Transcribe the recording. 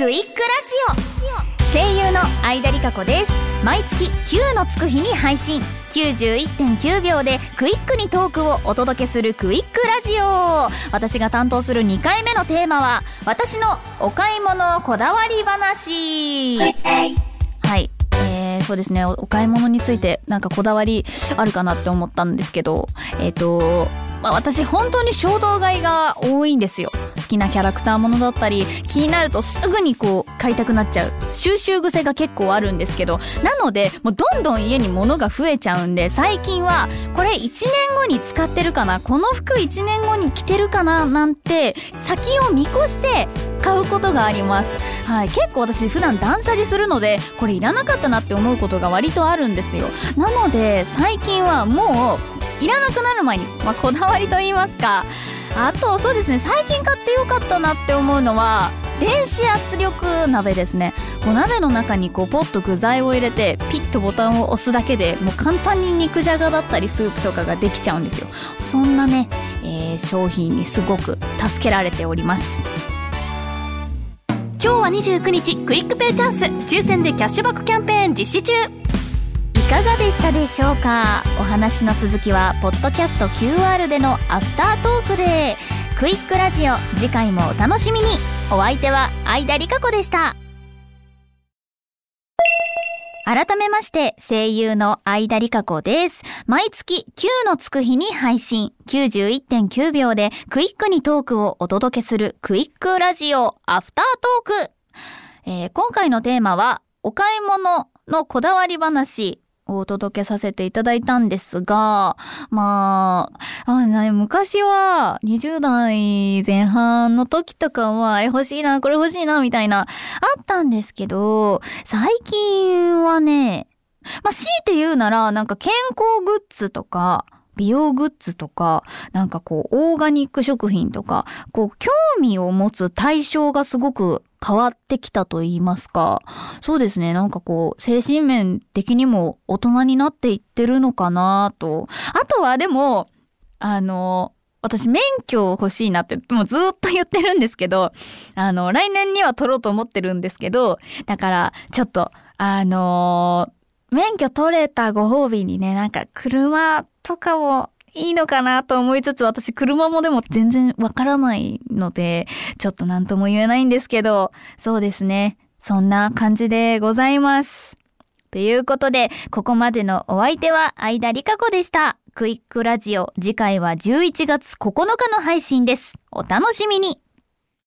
クイックラジオ声優の相田理香子です。毎月9のつく日に配信。91.9秒でクイックにトークをお届けするクイックラジオ。私が担当する2回目のテーマは私のお買い物こだわり話。はい。えーそうですね。お買い物についてなんかこだわりあるかなって思ったんですけどえっ、とまあ、私本当に衝動買いが多いんですよ。きなキャラクターものだったり気になるとすぐにこう買いたくなっちゃう。収集癖が結構あるんですけどなのでもうどんどん家に物が増えちゃうんで最近はこれ1年後に使ってるかなこの服1年後に着てるかななんて先を見越して買うことがあります。はい結構私普段断捨離するのでこれいらなかったなって思うことが割とあるんですよ。なので最近はもういらなくなる前に、まあ、こだわりと言いますか。あとそうですね最近買ってよかったなって思うのは電子圧力鍋ですね。こう鍋の中にこうポッと具材を入れてピッとボタンを押すだけでもう簡単に肉じゃがだったりスープとかができちゃうんですよ。そんなね、えー商品にすごく助けられております。今日は29日クイックペイチャンス。抽選でキャッシュバックキャンペーン実施中。いかがでしたでしょうか？お話の続きはポッドキャスト QR でのアフタートークで。クイックラジオ次回もお楽しみに。お相手は相田理香子でした。改めまして声優の相田理香子です。毎月9のつく日に配信。91.9秒でクイックにトークをお届けするクイックラジオアフタートーク、えー今回のテーマはお買い物のこだわり話。お届けさせていただいたんですが、まあ、あ、昔は20代前半の時とかはあれ欲しいな、これ欲しいな、みたいな、あったんですけど、最近はね、まあ、強いて言うなら、なんか健康グッズとか、美容グッズとか、なんかこう、オーガニック食品とか、こう、興味を持つ対象がすごく変わってきたと言いますか。そうですね。なんかこう、精神面的にも大人になっていってるのかなと。あとはでも、あの、私免許欲しいなってもうずっと言ってるんですけど、あの、来年には取ろうと思ってるんですけど、だからちょっと、あの免許取れたご褒美にね、なんか車とかもいいのかなと思いつつ、私車もでも全然わからないので、ちょっと何とも言えないんですけど、そうですね。そんな感じでございます。ということで、ここまでのお相手は相田理香子でした。クイックラジオ、次回は11月9日の配信です。お楽しみに